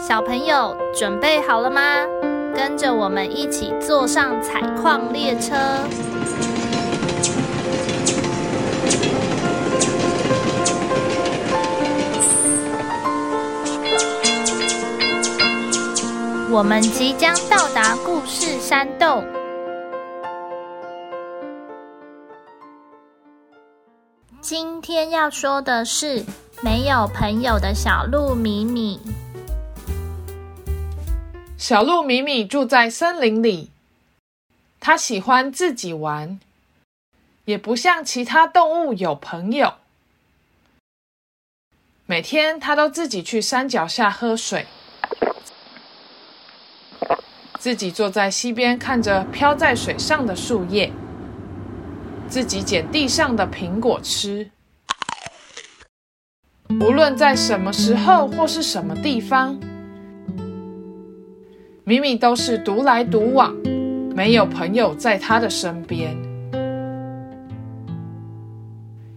小朋友准备好了吗？跟着我们一起坐上采矿列车。我们即将到达故事山洞。今天要说的是没有朋友的小鹿米米。小鹿米米住在森林里，它喜欢自己玩，也不像其他动物有朋友。每天，它都自己去山脚下喝水，自己坐在溪边看着飘在水上的树叶，自己捡地上的苹果吃。无论在什么时候或是什么地方。米米都是独来独往，没有朋友在他的身边。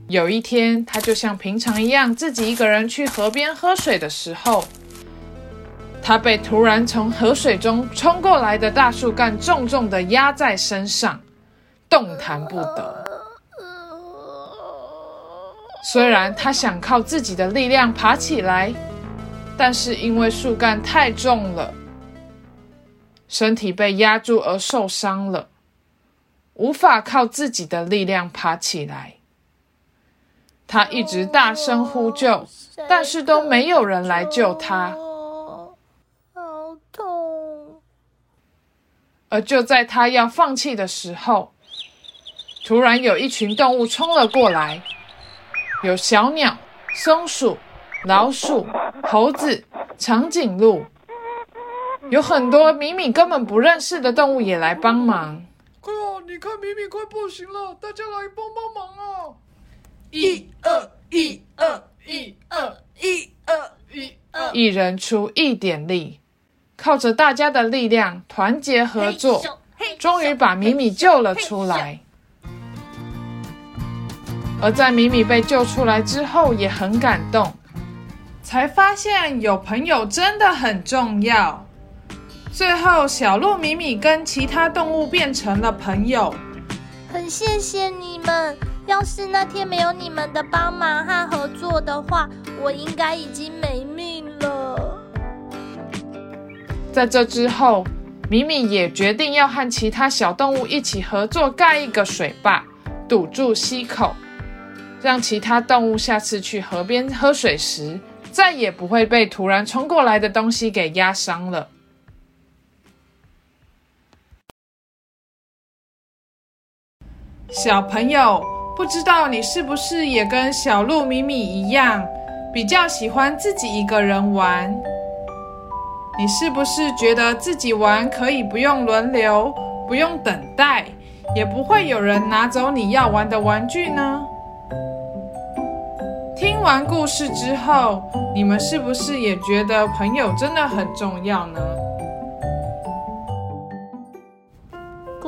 有一天，他就像平常一样，自己一个人去河边喝水的时候，他被突然从河水中冲过来的大树干重重的压在身上，动弹不得。虽然他想靠自己的力量爬起来，但是因为树干太重了。身体被压住而受伤了，无法靠自己的力量爬起来。他一直大声呼救，但是都没有人来救他。好痛！而就在他要放弃的时候，突然有一群动物冲了过来，有小鸟、松鼠、老鼠、猴子、长颈鹿。有很多米米根本不认识的动物也来帮忙。快哦！你看米米快不行了，大家来帮帮忙啊！一二一二一二一二一二，一人出一点力，靠着大家的力量，团结合作，终于把米米救了出来。而在米米被救出来之后，也很感动，才发现有朋友真的很重要。最后，小鹿米米跟其他动物变成了朋友。很谢谢你们，要是那天没有你们的帮忙和合作的话，我应该已经没命了。在这之后，米米也决定要和其他小动物一起合作，盖一个水坝，堵住溪口，让其他动物下次去河边喝水时，再也不会被突然冲过来的东西给压伤了。小朋友，不知道你是不是也跟小鹿米米一样，比较喜欢自己一个人玩？你是不是觉得自己玩可以不用轮流，不用等待，也不会有人拿走你要玩的玩具呢？听完故事之后，你们是不是也觉得朋友真的很重要呢？